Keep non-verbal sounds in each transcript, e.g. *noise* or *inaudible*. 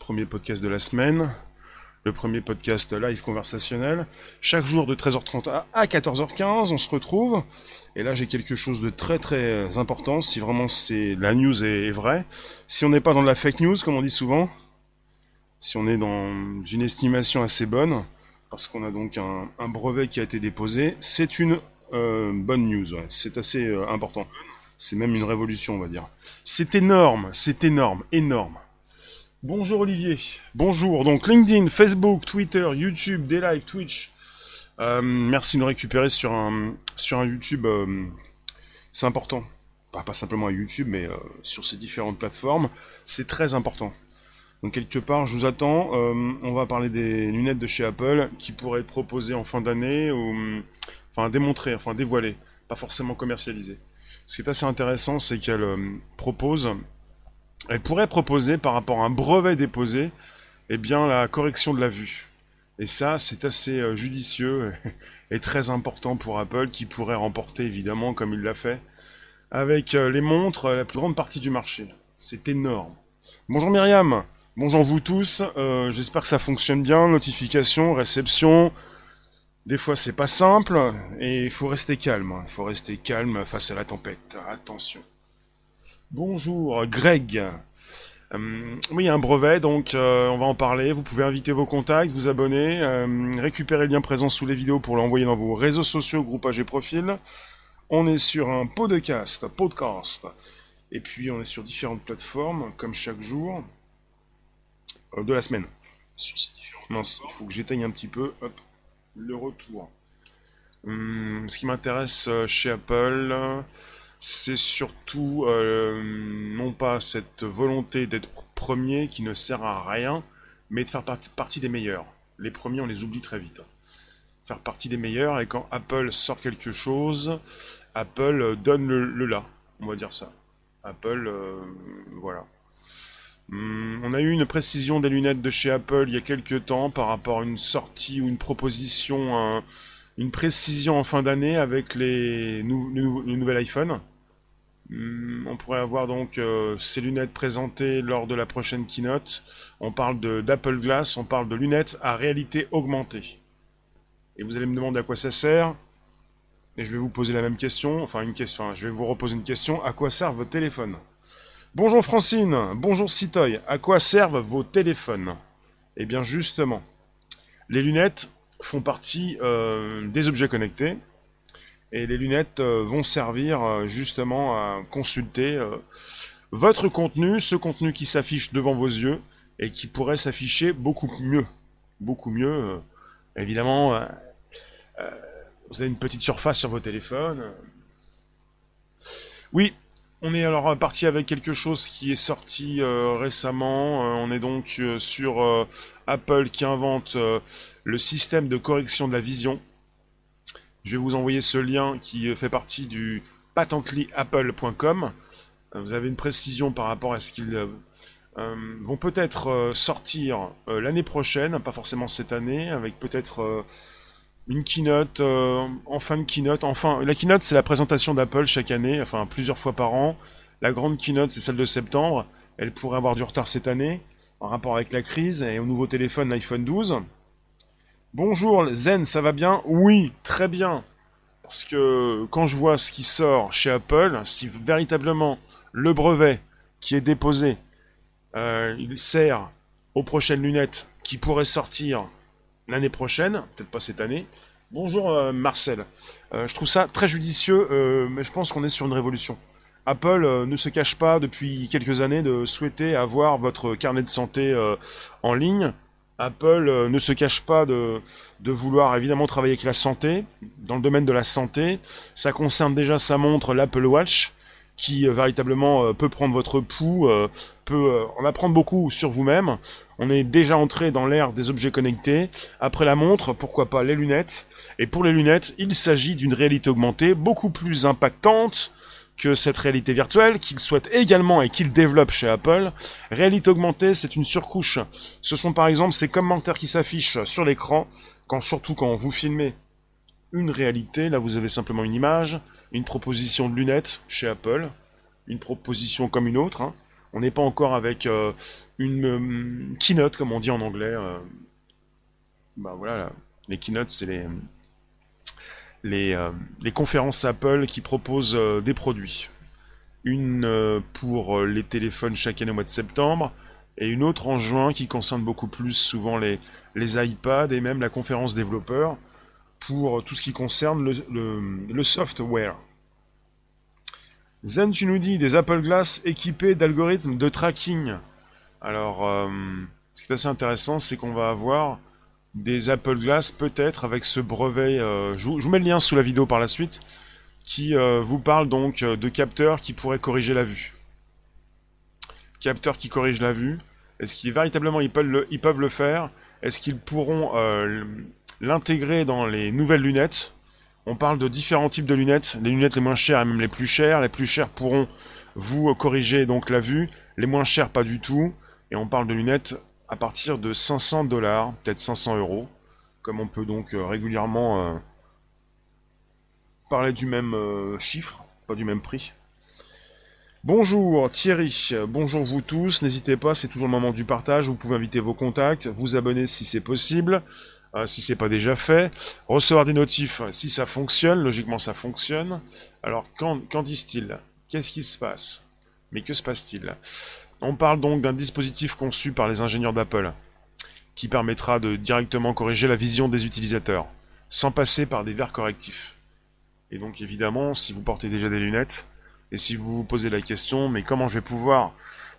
premier podcast de la semaine, le premier podcast live conversationnel. Chaque jour de 13h30 à 14h15, on se retrouve. Et là, j'ai quelque chose de très très important, si vraiment c'est la news est, vraie. Si on n'est pas dans la fake news, comme on dit souvent, si on est dans une estimation assez bonne, parce qu'on a donc un, brevet qui a été déposé, c'est une euh, bonne news. C'est assez euh, important. C'est même une révolution, on va dire. C'est énorme, c'est énorme, énorme. Bonjour Olivier. Bonjour. Donc LinkedIn, Facebook, Twitter, YouTube, des Twitch. Euh, merci de nous récupérer sur un, sur un YouTube. Euh, c'est important. Pas, simplement à YouTube, mais euh, sur ces différentes plateformes. C'est très important. Donc quelque part, je vous attends. on va parler des lunettes de chez Apple qui pourraient être proposées en fin d'année ou enfin démontrer, enfin dévoiler, pas forcément commercialisées. Ce qui est assez intéressant, c'est qu'elle euh, propose, elle pourrait proposer par rapport à un brevet déposé, eh bien la correction de la vue. Et ça, c'est assez euh, judicieux *laughs* et très important pour Apple, qui pourrait remporter évidemment, comme il l'a fait, avec euh, les montres, la plus grande partie du marché. C'est énorme. Bonjour Myriam, bonjour vous tous. J'espère que ça fonctionne bien. Notification, réception, des fois, c'est pas simple et il faut rester calme. Il faut rester calme face à la tempête. Attention. Bonjour, Greg. Euh, oui, un brevet, donc euh, on va en parler. Vous pouvez inviter vos contacts, vous abonner, euh, récupérer le lien présent sous les vidéos pour l'envoyer dans vos réseaux sociaux, groupage et profil. On est sur un podcast, podcast. Et puis on est sur différentes plateformes, comme chaque jour de la semaine. Mince, il faut que j'éteigne un petit peu. Hop le retour. Hum, ce qui m'intéresse chez Apple, c'est surtout euh, non pas cette volonté d'être premier qui ne sert à rien, mais de faire partie des meilleurs. Les premiers, on les oublie très vite. Faire partie des meilleurs, et quand Apple sort quelque chose, Apple donne le, là, on va dire ça. Apple, euh, voilà. Hmm, on a eu une précision des lunettes de chez Apple il y a quelques temps par rapport à une sortie ou une proposition, une précision en fin d'année avec les, le nouvel iPhone. Hmm, on pourrait avoir donc euh, ces lunettes présentées lors de la prochaine keynote. On parle d'Apple Glass, on parle de lunettes à réalité augmentée. Et vous allez me demander à quoi ça sert. Et je vais vous poser la même question, enfin une question, je vais vous reposer une question. À quoi sert votre téléphone Bonjour Francine, bonjour Citoy, à quoi servent vos téléphones? Eh bien justement, les lunettes font partie euh, des objets connectés et les lunettes euh, vont servir euh, justement à consulter votre contenu, ce contenu qui s'affiche devant vos yeux et qui pourrait s'afficher beaucoup mieux. Beaucoup mieux, évidemment, vous avez une petite surface sur vos téléphones. Oui, on est alors parti avec quelque chose qui est sorti euh, récemment. Euh, on est donc euh, sur Apple qui invente le système de correction de la vision. Je vais vous envoyer ce lien qui fait partie du patentlyapple.com. Vous avez une précision par rapport à ce qu'ils vont peut-être sortir l'année prochaine, pas forcément cette année, avec peut-être une keynote, euh, en fin de keynote. Enfin, la keynote, c'est la présentation d'Apple chaque année, enfin plusieurs fois par an. La grande keynote, c'est celle de septembre. Elle pourrait avoir du retard cette année, en rapport avec la crise et au nouveau téléphone, l'iPhone 12. Bonjour, Zen, ça va bien? Oui, très bien. Parce que quand je vois ce qui sort chez Apple, si véritablement le brevet qui est déposé, euh, il sert aux prochaines lunettes qui pourraient sortir l'année prochaine, peut-être pas cette année. Bonjour euh, Marcel. Euh, je trouve ça très judicieux, mais je pense qu'on est sur une révolution. Apple ne se cache pas depuis quelques années de souhaiter avoir votre carnet de santé en ligne. Apple ne se cache pas de, vouloir évidemment travailler avec la santé. Dans le domaine de la santé, ça concerne déjà sa montre, l'Apple Watch, qui véritablement peut prendre votre pouls, peut en apprendre beaucoup sur vous-même. On est déjà entré dans l'ère des objets connectés. Après la montre, pourquoi pas les lunettes. Et pour les lunettes, il s'agit d'une réalité augmentée beaucoup plus impactante que cette réalité virtuelle qu'il souhaite également et qu'il développe chez Apple. Réalité augmentée, c'est une surcouche. Ce sont par exemple ces commentaires qui s'affichent sur l'écran, quand surtout quand vous filmez une réalité, là vous avez simplement une image, une proposition de lunettes chez Apple, une proposition comme une autre. Hein. On n'est pas encore avec une keynote, comme on dit en anglais. bah voilà, les keynotes, c'est les, les, les, conférences Apple qui proposent des produits. Une pour les téléphones chaque année au mois de septembre, et une autre en juin qui concerne beaucoup plus souvent les, les iPads et même la conférence développeur pour tout ce qui concerne le, software. Zen, tu nous dis des Apple Glass équipés d'algorithmes de tracking. Alors, euh, ce qui est assez intéressant, c'est qu'on va avoir des Apple Glass peut-être avec ce brevet. Euh, je, vous, mets le lien sous la vidéo par la suite, qui euh, vous parle donc de capteurs qui pourraient corriger la vue. Capteurs qui corrigent la vue. Est-ce qu'ils véritablement ils peuvent ils peuvent le faire? Est-ce qu'ils pourront l'intégrer dans les nouvelles lunettes? On parle de différents types de lunettes, les lunettes les moins chères et même les plus chères. Les plus chères pourront vous corriger donc la vue, les moins chères pas du tout. Et on parle de lunettes à partir de 500 dollars, peut-être 500 euros, comme on peut donc euh, régulièrement euh, parler du même euh, chiffre, pas du même prix. Bonjour Thierry, bonjour vous tous, n'hésitez pas, c'est toujours le moment du partage, vous pouvez inviter vos contacts, vous abonner si c'est possible, si c'est pas déjà fait. Recevoir des notifs si ça fonctionne, logiquement ça fonctionne. Alors qu'en disent-ils? Qu'est-ce qui se passe? Mais que se passe-t-il? On parle donc d'un dispositif conçu par les ingénieurs d'Apple qui permettra de directement corriger la vision des utilisateurs sans passer par des verres correctifs. Et donc évidemment, si vous portez déjà des lunettes, et si vous vous posez la question, mais comment je vais pouvoir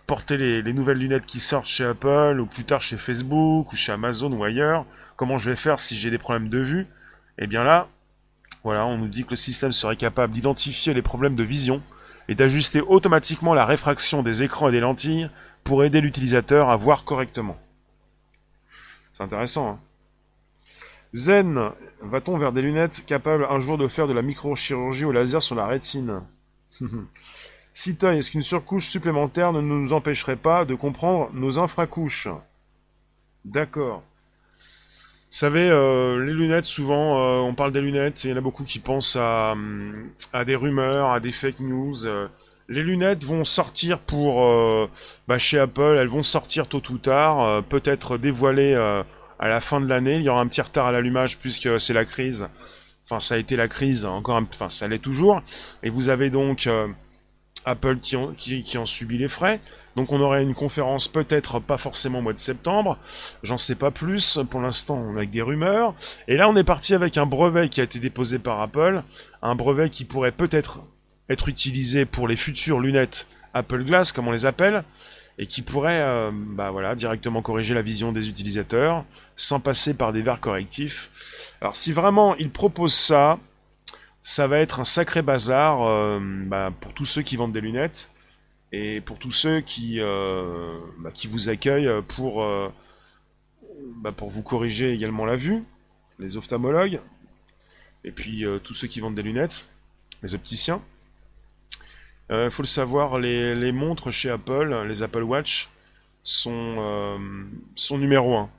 porter les, nouvelles lunettes qui sortent chez Apple, ou plus tard chez Facebook, ou chez Amazon, ou ailleurs, comment je vais faire si j'ai des problèmes de vue? Eh bien là, voilà, on nous dit que le système serait capable d'identifier les problèmes de vision et d'ajuster automatiquement la réfraction des écrans et des lentilles pour aider l'utilisateur à voir correctement. C'est intéressant, hein Zen, va-t-on vers des lunettes capables un jour de faire de la microchirurgie au laser sur la rétine? *laughs* Citoy, est-ce qu'une surcouche supplémentaire ne nous empêcherait pas de comprendre nos infracouches? D'accord. Vous savez, euh, les lunettes, souvent, euh, on parle des lunettes, et il y en a beaucoup qui pensent à, à des rumeurs, à des fake news. Euh. les lunettes vont sortir pour, bah, chez Apple, elles vont sortir tôt ou tard, peut-être dévoilées à la fin de l'année. Il y aura un petit retard à l'allumage puisque c'est la crise. Enfin, ça a été la crise, encore un... enfin, ça l'est toujours. Et vous avez donc Apple qui ont, qui, qui subi les frais. Donc on aurait une conférence peut-être pas forcément au mois de septembre, j'en sais pas plus, pour l'instant on a avec des rumeurs. Et là on est parti avec un brevet qui a été déposé par Apple, un brevet qui pourrait peut-être être utilisé pour les futures lunettes Apple Glass comme on les appelle, et qui pourrait euh, bah voilà, directement corriger la vision des utilisateurs sans passer par des verres correctifs. Alors si vraiment ils proposent ça, ça va être un sacré bazar euh, bah, pour tous ceux qui vendent des lunettes et pour tous ceux qui, euh, bah, qui vous accueillent pour, euh, bah, pour vous corriger également la vue, les ophtalmologues, et puis tous ceux qui vendent des lunettes, les opticiens. Il faut le savoir, les, montres chez Apple, les Apple Watch, sont, sont numéro 1.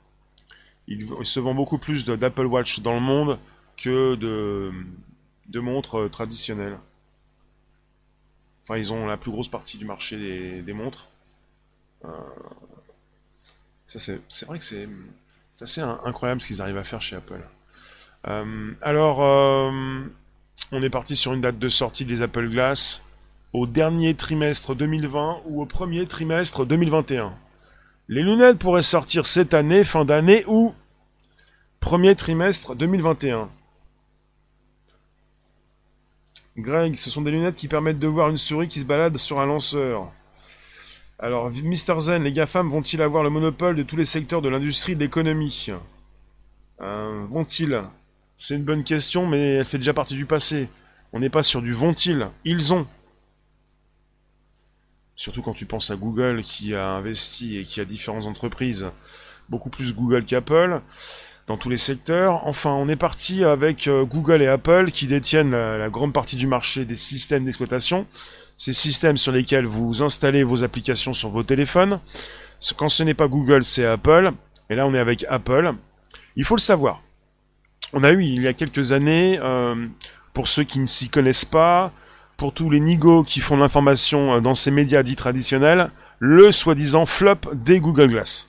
Il, il se vend beaucoup plus d'Apple Watch dans le monde que de, de montres euh, traditionnelles. Enfin, ils ont la plus grosse partie du marché des, montres. Euh, c'est vrai que c'est assez incroyable ce qu'ils arrivent à faire chez Apple. Euh, alors, on est parti sur une date de sortie des Apple Glass au dernier trimestre 2020 ou au premier trimestre 2021. Les lunettes pourraient sortir cette année, fin d'année ou premier trimestre 2021. Greg, ce sont des lunettes qui permettent de voir une souris qui se balade sur un lanceur. Alors, Mr. Zen, les GAFAM vont-ils avoir le monopole de tous les secteurs de l'industrie de l'économie? Euh, Vont-ils? C'est une bonne question, mais elle fait déjà partie du passé. On n'est pas sur du vont-ils, ils ont. Surtout quand tu penses à Google qui a investi et qui a différentes entreprises, beaucoup plus Google qu'Apple dans tous les secteurs. Enfin, on est parti avec euh, Google et Apple qui détiennent la, grande partie du marché des systèmes d'exploitation. Ces systèmes sur lesquels vous installez vos applications sur vos téléphones. Quand ce n'est pas Google, c'est Apple. Et là, on est avec Apple. Il faut le savoir. On a eu il y a quelques années, euh, pour ceux qui ne s'y connaissent pas, pour tous les nigauds qui font l'information euh, dans ces médias dits traditionnels, le soi-disant flop des Google Glass.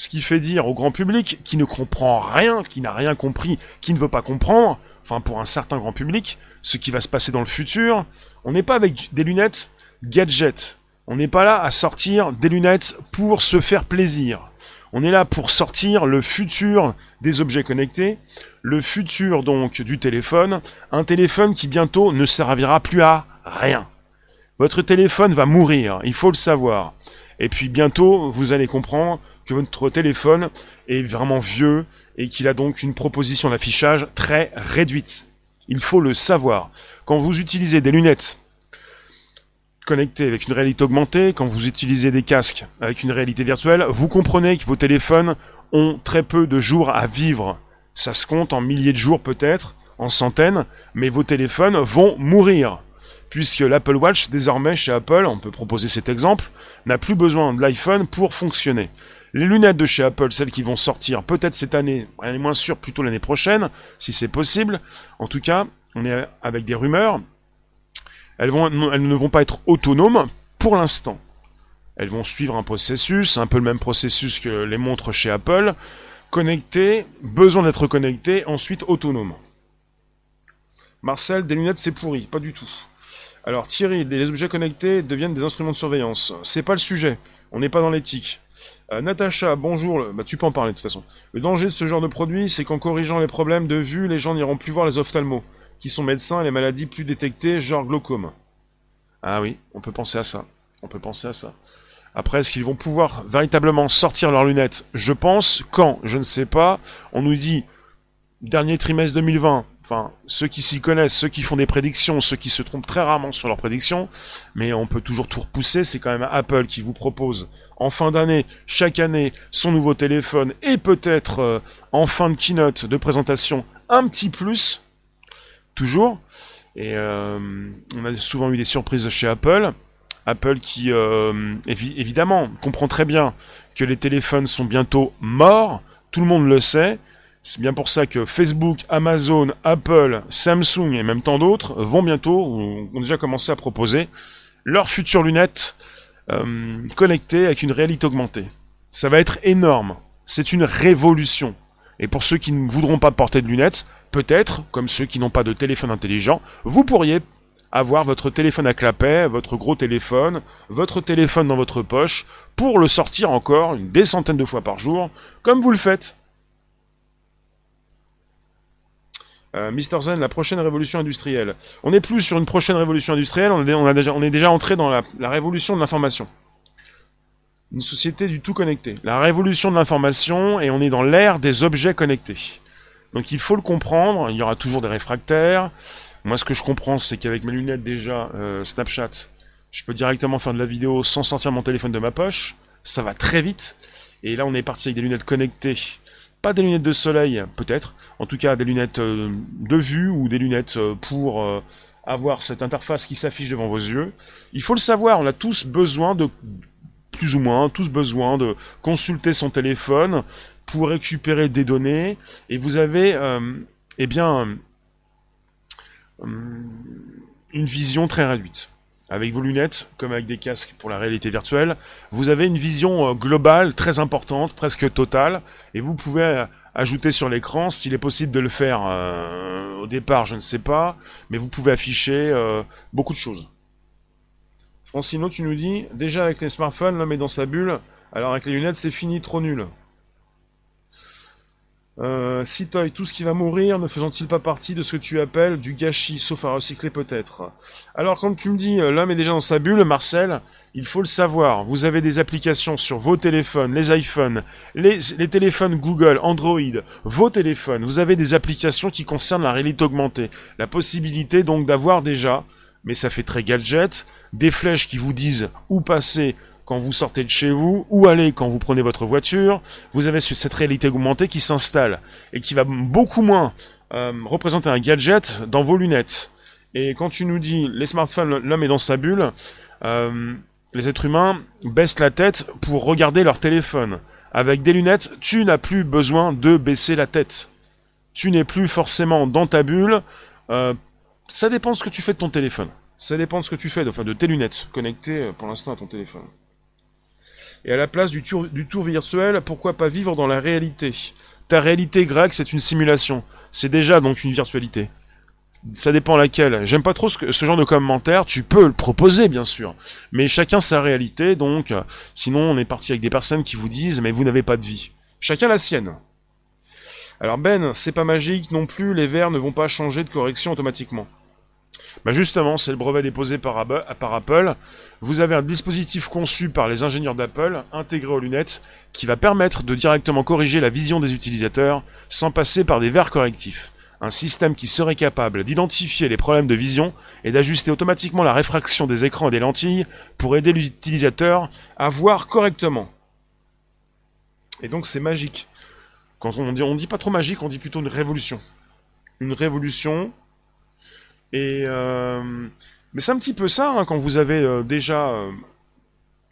Ce qui fait dire au grand public, qui ne comprend rien, qui n'a rien compris, qui ne veut pas comprendre, enfin pour un certain grand public, ce qui va se passer dans le futur, on n'est pas avec des lunettes gadget. On n'est pas là à sortir des lunettes pour se faire plaisir. On est là pour sortir le futur des objets connectés, le futur donc du téléphone, un téléphone qui bientôt ne servira plus à rien. Votre téléphone va mourir, il faut le savoir. Et puis bientôt, vous allez comprendre que votre téléphone est vraiment vieux et qu'il a donc une proposition d'affichage très réduite. Il faut le savoir. Quand vous utilisez des lunettes connectées avec une réalité augmentée, quand vous utilisez des casques avec une réalité virtuelle, vous comprenez que vos téléphones ont très peu de jours à vivre. Ça se compte en milliers de jours peut-être, en centaines, mais vos téléphones vont mourir. Puisque l'Apple Watch, désormais chez Apple, on peut proposer cet exemple, n'a plus besoin de l'iPhone pour fonctionner. Les lunettes de chez Apple, celles qui vont sortir peut-être cette année, rien n'est moins sûr, plutôt l'année prochaine, si c'est possible. En tout cas, on est avec des rumeurs. Elles, elles ne vont pas être autonomes pour l'instant. Elles vont suivre un processus, un peu le même processus que les montres chez Apple. Connectées, besoin d'être connectées, ensuite autonome. Marcel, des lunettes c'est pourri, pas du tout. Alors Thierry, les objets connectés deviennent des instruments de surveillance. C'est pas le sujet, on n'est pas dans l'éthique. Euh, Natacha, bonjour, bah, tu peux en parler de toute façon. Le danger de ce genre de produit, c'est qu'en corrigeant les problèmes de vue, les gens n'iront plus voir les ophtalmos, qui sont médecins et les maladies plus détectées, genre glaucome. Ah oui, on peut penser à ça. On peut penser à ça. Après, est-ce qu'ils vont pouvoir véritablement sortir leurs lunettes? Je pense. Quand? Je ne sais pas. On nous dit dernier trimestre 2020. Enfin, ceux qui s'y connaissent, ceux qui font des prédictions, ceux qui se trompent très rarement sur leurs prédictions, mais on peut toujours tout repousser. C'est quand même Apple qui vous propose en fin d'année, chaque année, son nouveau téléphone et peut-être euh, en fin de keynote de présentation un petit plus. Toujours. Et euh, on a souvent eu des surprises chez Apple. Apple qui, euh, évidemment, comprend très bien que les téléphones sont bientôt morts. Tout le monde le sait. C'est bien pour ça que Facebook, Amazon, Apple, Samsung et même tant d'autres vont bientôt, ont déjà commencé à proposer leurs futures lunettes euh, connectées avec une réalité augmentée. Ça va être énorme. C'est une révolution. Et pour ceux qui ne voudront pas porter de lunettes, peut-être, comme ceux qui n'ont pas de téléphone intelligent, vous pourriez avoir votre téléphone à clapet, votre gros téléphone, votre téléphone dans votre poche, pour le sortir encore une des centaines de fois par jour, comme vous le faites. Euh, Mister Zen, la prochaine révolution industrielle. On n'est plus sur une prochaine révolution industrielle, on est, déjà, entré dans la, révolution de l'information. Une société du tout connecté. La révolution de l'information, et on est dans l'ère des objets connectés. Donc il faut le comprendre, il y aura toujours des réfractaires. Moi ce que je comprends, c'est qu'avec mes lunettes déjà, euh, Snapchat, je peux directement faire de la vidéo sans sortir mon téléphone de ma poche. Ça va très vite. Et là on est parti avec des lunettes connectées pas des lunettes de soleil, peut-être. En tout cas, des lunettes euh, de vue ou des lunettes euh, pour euh, avoir cette interface qui s'affiche devant vos yeux. Il faut le savoir, on a tous besoin de, plus ou moins, tous besoin de consulter son téléphone pour récupérer des données. Et vous avez, eh bien, une vision très réduite avec vos lunettes, comme avec des casques pour la réalité virtuelle, vous avez une vision euh, globale très importante, presque totale, et vous pouvez euh, ajouter sur l'écran, s'il est possible de le faire euh, au départ, je ne sais pas, mais vous pouvez afficher beaucoup de choses. Francino, tu nous dis, déjà avec les smartphones, l'homme est dans sa bulle, alors avec les lunettes, c'est fini, trop nul. Euh, Citoy, tout ce qui va mourir ne faisant-il pas partie de ce que tu appelles du gâchis, sauf à recycler peut-être? Alors quand tu me dis euh, l'homme est déjà dans sa bulle, Marcel, il faut le savoir. Vous avez des applications sur vos téléphones, les iPhones, les, les téléphones Google, Android, vos téléphones. Vous avez des applications qui concernent la réalité augmentée. La possibilité donc d'avoir déjà, mais ça fait très gadget, des flèches qui vous disent où passer quand vous sortez de chez vous, ou aller quand vous prenez votre voiture, vous avez cette réalité augmentée qui s'installe et qui va beaucoup moins euh, représenter un gadget dans vos lunettes. Et quand tu nous dis les smartphones, l'homme est dans sa bulle, euh, les êtres humains baissent la tête pour regarder leur téléphone. Avec des lunettes, tu n'as plus besoin de baisser la tête. Tu n'es plus forcément dans ta bulle. Euh, ça dépend de ce que tu fais de ton téléphone. Ça dépend de ce que tu fais, enfin de tes lunettes connectées pour l'instant à ton téléphone. Et à la place du tour, du tour virtuel, pourquoi pas vivre dans la réalité? Ta réalité grecque, c'est une simulation. C'est déjà donc une virtualité. Ça dépend laquelle. J'aime pas trop ce, ce, genre de commentaire. Tu peux le proposer, bien sûr. Mais chacun sa réalité, donc. Sinon, on est parti avec des personnes qui vous disent, mais vous n'avez pas de vie. Chacun la sienne. Alors Ben, c'est pas magique non plus, les verres ne vont pas changer de correction automatiquement. Bah justement, c'est le brevet déposé par, Apple. Vous avez un dispositif conçu par les ingénieurs d'Apple, intégré aux lunettes, qui va permettre de directement corriger la vision des utilisateurs sans passer par des verres correctifs. Un système qui serait capable d'identifier les problèmes de vision et d'ajuster automatiquement la réfraction des écrans et des lentilles pour aider l'utilisateur à voir correctement. Et donc c'est magique. Quand on dit, on dit pas trop magique, on dit plutôt une révolution. Une révolution. Euh, mais c'est un petit peu ça hein, quand vous avez euh, déjà euh,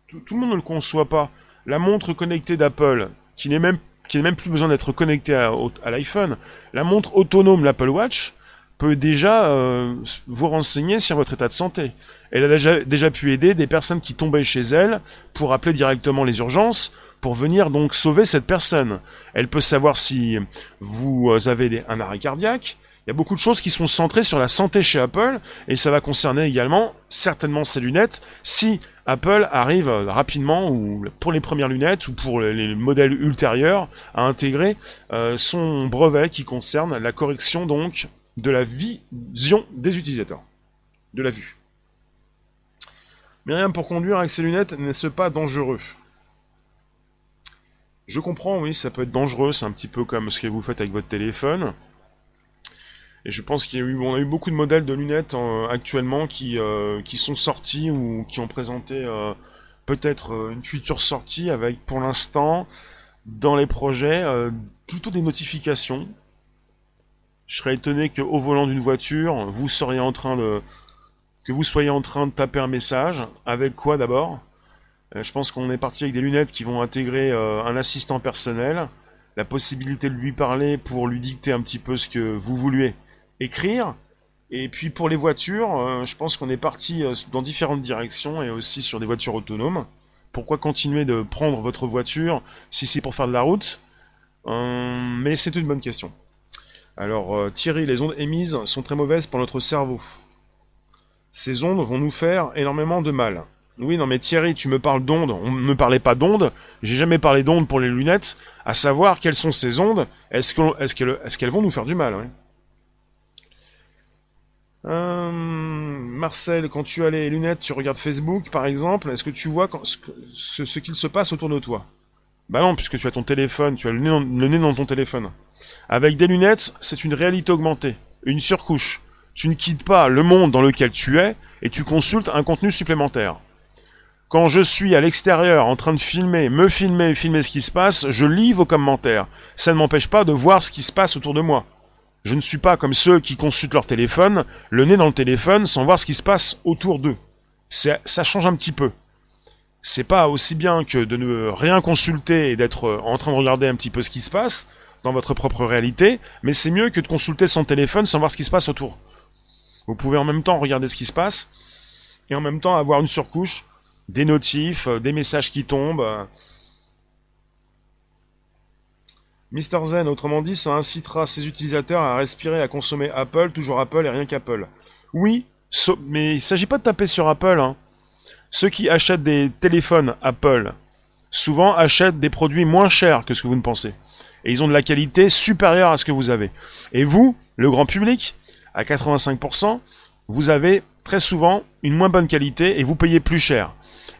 tout, le monde ne le conçoit pas. La montre connectée d'Apple, qui n'est même qui n'a même plus besoin d'être connectée à, à l'iPhone, la montre autonome, l'Apple Watch, peut déjà vous renseigner sur votre état de santé. Elle a déjà, déjà pu aider des personnes qui tombaient chez elle pour appeler directement les urgences pour venir donc sauver cette personne. Elle peut savoir si vous avez un arrêt cardiaque. Il y a beaucoup de choses qui sont centrées sur la santé chez Apple et ça va concerner également certainement ces lunettes si Apple arrive rapidement ou pour les premières lunettes ou pour les modèles ultérieurs à intégrer euh, son brevet qui concerne la correction donc de la vision des utilisateurs, de la vue. Myriam, pour conduire avec ces lunettes, n'est-ce pas dangereux? Je comprends, oui, ça peut être dangereux, c'est un petit peu comme ce que vous faites avec votre téléphone. Et je pense y a eu, beaucoup de modèles de lunettes euh, actuellement qui, euh, qui sont sortis ou qui ont présenté euh, peut-être une future sortie avec, pour l'instant, dans les projets, plutôt des notifications. Je serais étonné qu'au volant d'une voiture, vous seriez en train de, que vous soyez en train de taper un message. Avec quoi d'abord? Je pense qu'on est parti avec des lunettes qui vont intégrer un assistant personnel, la possibilité de lui parler pour lui dicter un petit peu ce que vous vouliez écrire. Et puis pour les voitures, euh, je pense qu'on est parti dans différentes directions et aussi sur des voitures autonomes. Pourquoi continuer de prendre votre voiture si c'est pour faire de la route? Mais c'est une bonne question. Alors Thierry, les ondes émises sont très mauvaises pour notre cerveau. Ces ondes vont nous faire énormément de mal. Oui, non, mais Thierry, tu me parles d'ondes. On ne me parlait pas d'ondes. J'ai jamais parlé d'ondes pour les lunettes. À savoir quelles sont ces ondes. Est-ce qu'elles vont nous faire du mal euh, Marcel, quand tu as les lunettes, tu regardes Facebook, par exemple. Est-ce que tu vois ce, qu'il se passe autour de toi? Bah non, puisque tu as ton téléphone, tu as le nez dans ton téléphone. Avec des lunettes, c'est une réalité augmentée, une surcouche. Tu ne quittes pas le monde dans lequel tu es et tu consultes un contenu supplémentaire. Quand je suis à l'extérieur en train de filmer, me filmer, filmer ce qui se passe, je lis vos commentaires. Ça ne m'empêche pas de voir ce qui se passe autour de moi. Je ne suis pas comme ceux qui consultent leur téléphone, le nez dans le téléphone, sans voir ce qui se passe autour d'eux. Ça change un petit peu. C'est pas aussi bien que de ne rien consulter et d'être en train de regarder un petit peu ce qui se passe dans votre propre réalité, mais c'est mieux que de consulter son téléphone sans voir ce qui se passe autour. Vous pouvez en même temps regarder ce qui se passe et en même temps avoir une surcouche des notifs, euh, des messages qui tombent. Mister Zen, autrement dit, ça incitera ses utilisateurs à respirer, à consommer Apple, toujours Apple et rien qu'Apple. Oui, mais il ne s'agit pas de taper sur Apple. Hein. Ceux qui achètent des téléphones Apple, souvent achètent des produits moins chers que ce que vous ne pensez. Et ils ont de la qualité supérieure à ce que vous avez. Et vous, le grand public, à 85%, vous avez très souvent une moins bonne qualité et vous payez plus cher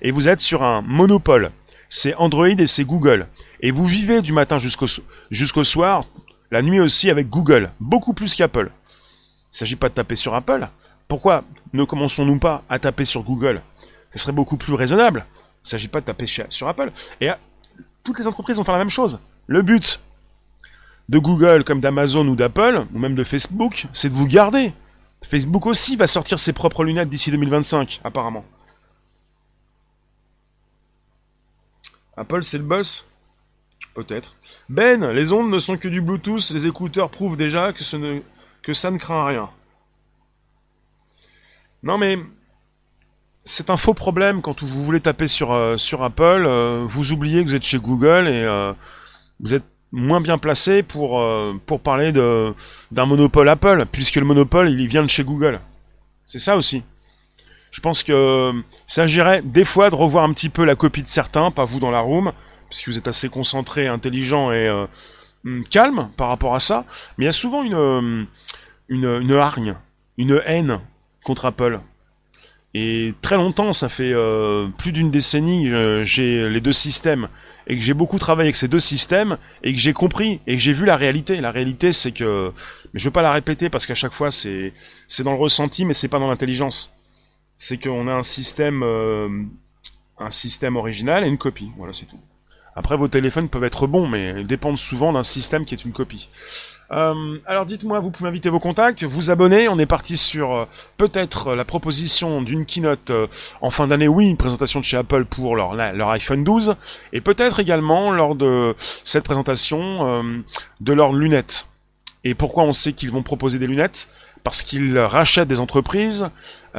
et vous êtes sur un monopole. C'est Android et c'est Google. Et vous vivez du matin jusqu'au soir, la nuit aussi avec Google, beaucoup plus qu'Apple. Il ne s'agit pas de taper sur Apple. Pourquoi ne commençons-nous pas à taper sur Google? Ce serait beaucoup plus raisonnable. Il ne s'agit pas de taper sur Apple. Et ah, toutes les entreprises vont faire la même chose. Le but de Google comme d'Amazon ou d'Apple, ou même de Facebook, c'est de vous garder. Facebook aussi va sortir ses propres lunettes d'ici 2025, apparemment. Apple, c'est le boss? Peut-être. Ben, les ondes ne sont que du Bluetooth, les écouteurs prouvent déjà que, ne, que ça ne craint rien. Non mais, c'est un faux problème quand vous voulez taper sur, euh, Apple, euh, vous oubliez que vous êtes chez Google et euh, vous êtes moins bien placé pour, pour parler d'un monopole Apple, puisque le monopole, il vient de chez Google. C'est ça aussi. Je pense que s'agirait des fois de revoir un petit peu la copie de certains, pas vous dans la room, puisque vous êtes assez concentré, intelligent et hum, calme par rapport à ça. Mais il y a souvent une, une hargne, une haine contre Apple. Et très longtemps, ça fait euh, plus d'une décennie, euh, j'ai les deux systèmes et que j'ai beaucoup travaillé avec ces deux systèmes et que j'ai compris et que j'ai vu la réalité. La réalité, c'est que, mais je veux pas la répéter parce qu'à chaque fois, c'est dans le ressenti, mais c'est pas dans l'intelligence. C'est qu'on a un système, euh, un système original et une copie. Voilà, c'est tout. Après, vos téléphones peuvent être bons, mais ils dépendent souvent d'un système qui est une copie. Euh, alors dites-moi, vous pouvez inviter vos contacts, vous abonner. On est parti sur euh, peut-être la proposition d'une keynote euh, en fin d'année, oui, une présentation de chez Apple pour leur iPhone 12, et peut-être également lors de cette présentation de leurs lunettes. Et pourquoi on sait qu'ils vont proposer des lunettes? Parce qu'ils rachètent des entreprises,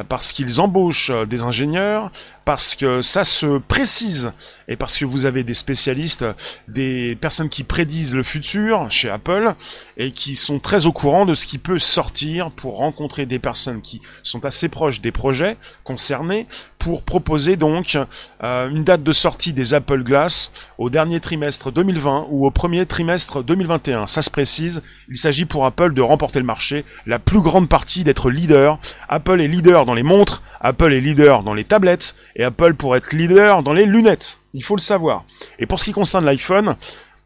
parce qu'ils embauchent des ingénieurs, parce que ça se précise et parce que vous avez des spécialistes, des personnes qui prédisent le futur chez Apple et qui sont très au courant de ce qui peut sortir pour rencontrer des personnes qui sont assez proches des projets concernés pour proposer donc euh, une date de sortie des Apple Glass au dernier trimestre 2020 ou au premier trimestre 2021. Ça se précise, il s'agit pour Apple de remporter le marché, la plus grande partie d'être leader. Apple est leader dans les montres, Apple est leader dans les tablettes et Apple pourrait être leader dans les lunettes. Il faut le savoir. Et pour ce qui concerne l'iPhone,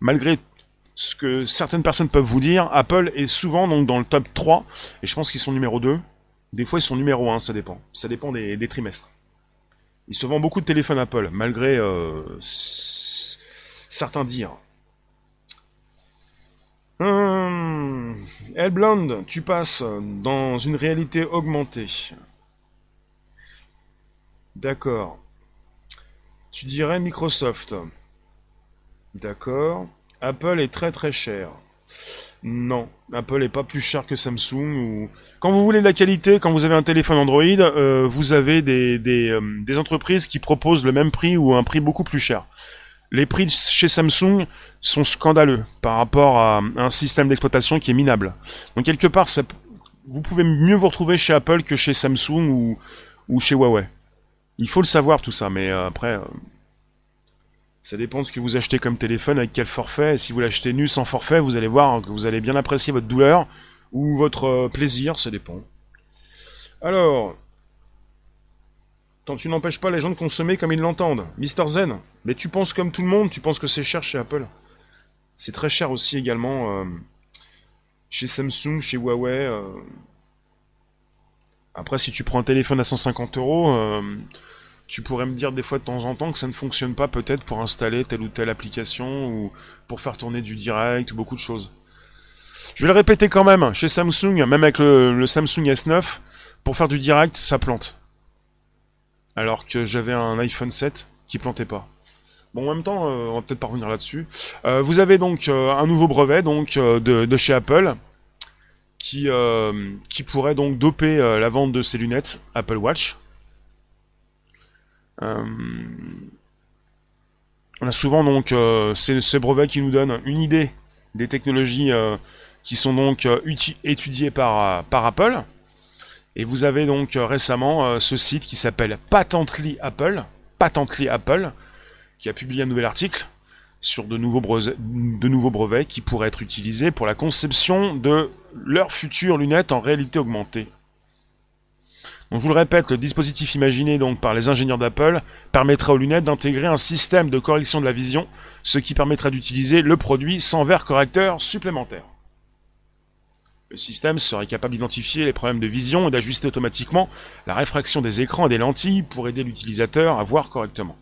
malgré ce que certaines personnes peuvent vous dire, Apple est souvent donc dans le top 3, et je pense qu'ils sont numéro 2. Des fois ils sont numéro 1, ça dépend. Ça dépend des, trimestres. Il se vend beaucoup de téléphones Apple, malgré euh, certains dires. Hum, Elblond, tu passes dans une réalité augmentée. D'accord. Tu dirais Microsoft. D'accord. Apple est très très cher. Non, Apple est pas plus cher que Samsung. Ou... Quand vous voulez de la qualité, quand vous avez un téléphone Android, euh, vous avez des, euh, des, entreprises qui proposent le même prix ou un prix beaucoup plus cher. Les prix chez Samsung sont scandaleux par rapport à un système d'exploitation qui est minable. Donc quelque part, vous pouvez mieux vous retrouver chez Apple que chez Samsung ou chez Huawei. Il faut le savoir tout ça, mais euh, après, euh, ça dépend de ce que vous achetez comme téléphone, avec quel forfait. Et si vous l'achetez nu sans forfait, vous allez voir que vous allez bien apprécier votre douleur ou votre euh, plaisir, ça dépend. Alors, tant tu n'empêches pas les gens de consommer comme ils l'entendent. Mister Zen, mais tu penses comme tout le monde, tu penses que c'est cher chez Apple. C'est très cher aussi également chez Samsung, chez Huawei. Après, si tu prends un téléphone à 150 euros, euh, tu pourrais me dire des fois de temps en temps que ça ne fonctionne pas peut-être pour installer telle ou telle application ou pour faire tourner du direct ou beaucoup de choses. Je vais le répéter quand même, chez Samsung, même avec le, Samsung S9, pour faire du direct, ça plante. Alors que j'avais un iPhone 7 qui plantait pas. Bon, en même temps, euh, on va peut-être pas revenir là-dessus. Euh, vous avez donc un nouveau brevet donc de, chez Apple qui, euh, qui pourrait donc doper euh, la vente de ces lunettes Apple Watch. Euh, on a souvent donc ces, brevets qui nous donnent une idée des technologies qui sont donc étudiées par, Apple. Et vous avez donc récemment ce site qui s'appelle Patently Apple, Patently Apple, qui a publié un nouvel article sur de nouveaux brevets qui pourraient être utilisés pour la conception de leurs futures lunettes en réalité augmentée. Donc, je vous le répète, le dispositif imaginé donc par les ingénieurs d'Apple permettra aux lunettes d'intégrer un système de correction de la vision, ce qui permettra d'utiliser le produit sans verre correcteur supplémentaire. Le système serait capable d'identifier les problèmes de vision et d'ajuster automatiquement la réfraction des écrans et des lentilles pour aider l'utilisateur à voir correctement.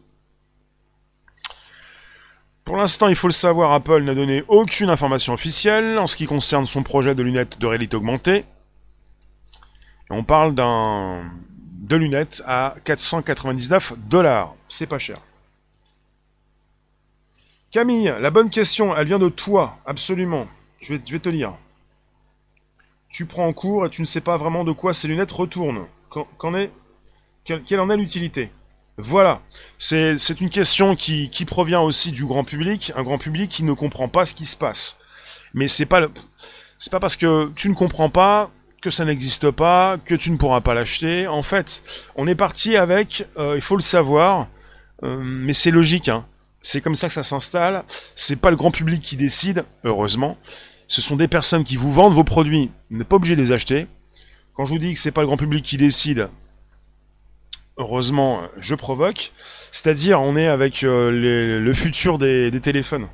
Pour l'instant, il faut le savoir, Apple n'a donné aucune information officielle en ce qui concerne son projet de lunettes de réalité augmentée. on parle d'un de lunettes à 499 dollars. C'est pas cher. Camille, la bonne question, elle vient de toi, absolument. Je vais, te lire. Tu prends en cours et tu ne sais pas vraiment de quoi ces lunettes retournent. Qu'en est quelle, en est l'utilité? Voilà. C'est une question qui, provient aussi du grand public, un grand public qui ne comprend pas ce qui se passe. Mais c'est pas pas parce que tu ne comprends pas que ça n'existe pas, que tu ne pourras pas l'acheter. En fait, on est parti avec, euh, il faut le savoir, euh, mais c'est logique. Hein. C'est comme ça que ça s'installe. C'est pas le grand public qui décide, heureusement. Ce sont des personnes qui vous vendent vos produits. Vous n'êtes pas obligé de les acheter. Quand je vous dis que c'est pas le grand public qui décide, heureusement, je provoque. C'est-à-dire, on est avec euh, le futur des, téléphones.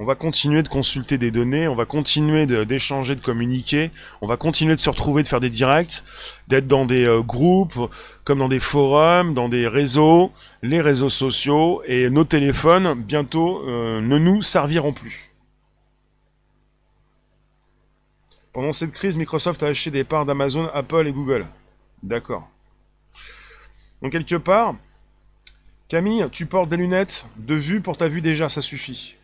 On va continuer de consulter des données, on va continuer d'échanger, de, communiquer, on va continuer de se retrouver, de faire des directs, d'être dans des euh, groupes, comme dans des forums, dans des réseaux, les réseaux sociaux, et nos téléphones, bientôt, euh, ne nous serviront plus. Pendant cette crise, Microsoft a acheté des parts d'Amazon, Apple et Google. D'accord. Donc quelque part, Camille, tu portes des lunettes de vue pour ta vue déjà, ça suffit.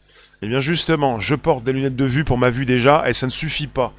Eh bien justement, je porte des lunettes de vue pour ma vue déjà, et ça ne suffit pas.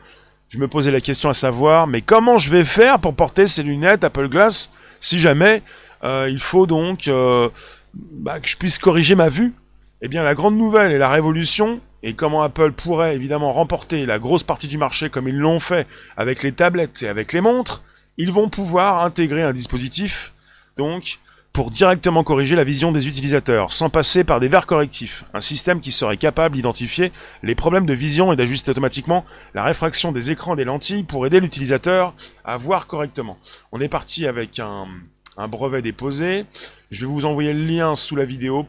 Je me posais la question à savoir, mais comment je vais faire pour porter ces lunettes Apple Glass si jamais euh, il faut donc euh, bah, que je puisse corriger ma vue? Eh bien la grande nouvelle et la révolution, et comment Apple pourrait évidemment remporter la grosse partie du marché comme ils l'ont fait avec les tablettes et avec les montres, ils vont pouvoir intégrer un dispositif donc pour directement corriger la vision des utilisateurs, sans passer par des verres correctifs, un système qui serait capable d'identifier les problèmes de vision et d'ajuster automatiquement la réfraction des écrans des lentilles pour aider l'utilisateur à voir correctement. On est parti avec un, brevet déposé, je vais vous envoyer le lien sous la vidéo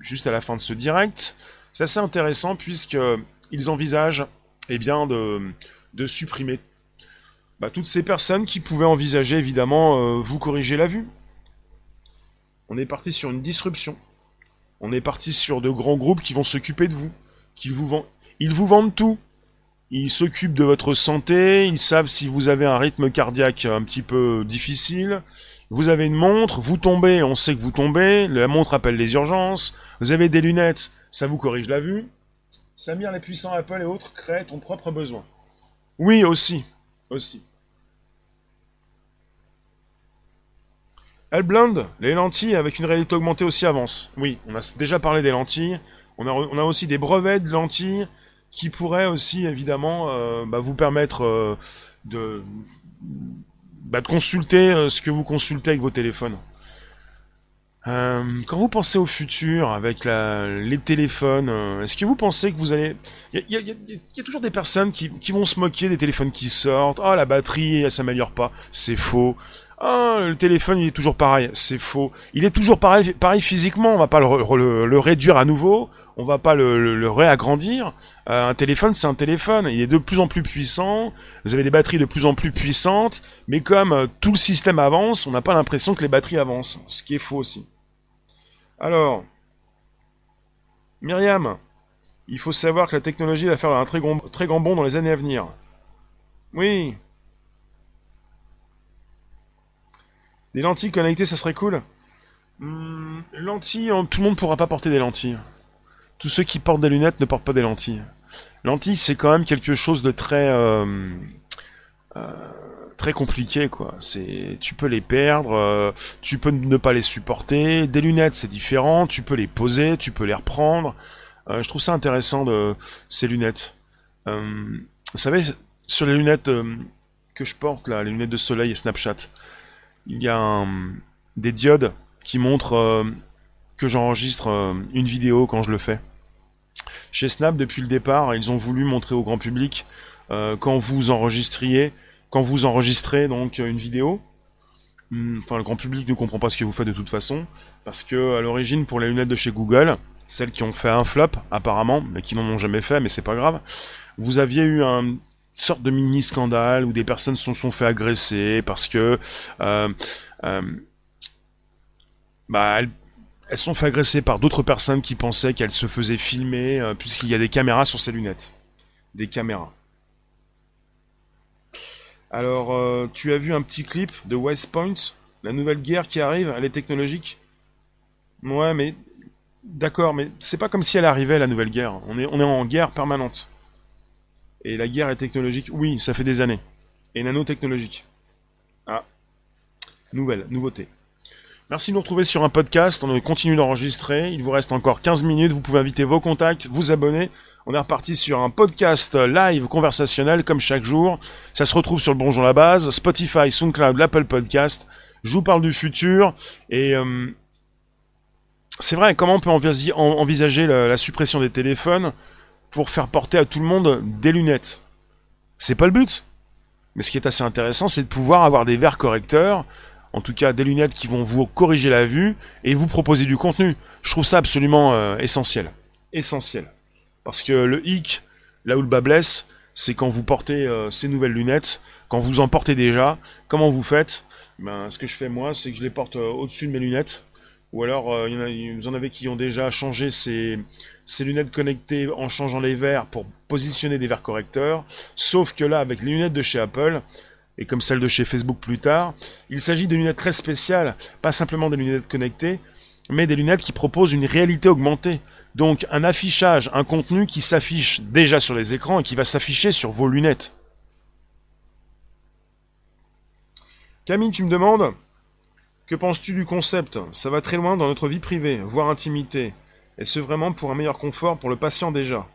juste à la fin de ce direct. C'est assez intéressant puisqu'ils envisagent eh bien, de, de supprimer bah, toutes ces personnes qui pouvaient envisager évidemment euh, vous corriger la vue. On est parti sur une disruption. On est parti sur de grands groupes qui vont s'occuper de vous. Qui vous. Ils vous vendent tout. Ils s'occupent de votre santé, ils savent si vous avez un rythme cardiaque un petit peu difficile. Vous avez une montre, vous tombez, on sait que vous tombez, la montre appelle les urgences. Vous avez des lunettes, ça vous corrige la vue. Samir, les puissants Apple et autres créent ton propre besoin. Oui, aussi. Aussi. Elle blinde les lentilles avec une réalité augmentée aussi avance. Oui, on a déjà parlé des lentilles. On a, aussi des brevets de lentilles qui pourraient aussi évidemment euh, bah, vous permettre euh, de, bah, de consulter euh, ce que vous consultez avec vos téléphones. quand vous pensez au futur avec les téléphones, est-ce que vous pensez que vous allez... Il y, a toujours des personnes qui, qui, vont se moquer des téléphones qui sortent. Oh, la batterie, elle s'améliore pas. C'est faux. Ah, le téléphone, il est toujours pareil. C'est faux. Il est toujours pareil, physiquement. On va pas le, réduire à nouveau. On va pas le, réagrandir. Euh, un téléphone, c'est un téléphone. Il est de plus en plus puissant. Vous avez des batteries de plus en plus puissantes. Mais comme euh, tout le système avance, on n'a pas l'impression que les batteries avancent. Ce qui est faux aussi. Alors, Myriam, il faut savoir que la technologie va faire un très grand, très grand bond dans les années à venir. Oui, Des lentilles connectées, ça serait cool. Hmm, lentilles, hein, tout le monde pourra pas porter des lentilles. Tous ceux qui portent des lunettes ne portent pas des lentilles. Lentilles, c'est quand même quelque chose de très euh, euh, très compliqué, quoi. C'est, tu peux les perdre, euh, tu peux ne pas les supporter. Des lunettes, c'est différent. Tu peux les poser, tu peux les reprendre. je trouve ça intéressant de ces lunettes. vous savez, sur les lunettes que je porte là, les lunettes de soleil et Snapchat il y a des diodes qui montrent euh, que j'enregistre euh, une vidéo quand je le fais. Chez Snap, depuis le départ, ils ont voulu montrer au grand public euh, quand vous enregistriez, quand vous enregistrez donc une vidéo. Hmm, enfin, le grand public ne comprend pas ce que vous faites de toute façon, parce que à l'origine, pour les lunettes de chez Google, celles qui ont fait un flop apparemment, mais qui n'en ont jamais fait, mais c'est pas grave, vous aviez eu un sorte de mini scandale où des personnes se sont fait agresser parce que euh, euh, bah, elles, sont fait agresser par d'autres personnes qui pensaient qu'elles se faisaient filmer euh, puisqu'il y a des caméras sur ces lunettes. Des caméras. Alors, tu as vu un petit clip de West Point, la nouvelle guerre qui arrive, elle est technologique. Ouais, mais d'accord, mais c'est pas comme si elle arrivait la nouvelle guerre. On est en guerre permanente. Et la guerre est technologique Oui, ça fait des années. Et nanotechnologique Ah. Nouvelle, nouveauté. Merci de nous retrouver sur un podcast. On continue d'enregistrer. Il vous reste encore 15 minutes. Vous pouvez inviter vos contacts, vous abonner. On est reparti sur un podcast live conversationnel comme chaque jour. Ça se retrouve sur le Bonjour la base, Spotify, SoundCloud, l'Apple Podcast. Je vous parle du futur et euh, c'est vrai. Comment on peut envisager la, suppression des téléphones? Pour faire porter à tout le monde des lunettes C'est pas le but. Mais ce qui est assez intéressant, c'est de pouvoir avoir des verres correcteurs en tout cas des lunettes qui vont vous corriger la vue et vous proposer du contenu. Je trouve ça absolument euh, essentiel. Essentiel. Parce que le hic, là où le bas blesse, c'est quand vous portez euh, ces nouvelles lunettes, quand vous en portez déjà, comment vous faites? Ben, Ce que je fais moi, c'est que je les porte euh, au-dessus de mes lunettes. Ou alors, il y en a, vous en avez qui ont déjà changé ces, lunettes connectées en changeant les verres pour positionner des verres correcteurs. Sauf que là, avec les lunettes de chez Apple, et comme celle de chez Facebook plus tard, il s'agit de lunettes très spéciales, pas simplement des lunettes connectées, mais des lunettes qui proposent une réalité augmentée. Donc un affichage, un contenu qui s'affiche déjà sur les écrans et qui va s'afficher sur vos lunettes. Camille, tu me demandes Que penses-tu du concept? Ça va très loin dans notre vie privée, voire intimité. Est-ce vraiment pour un meilleur confort pour le patient déjà?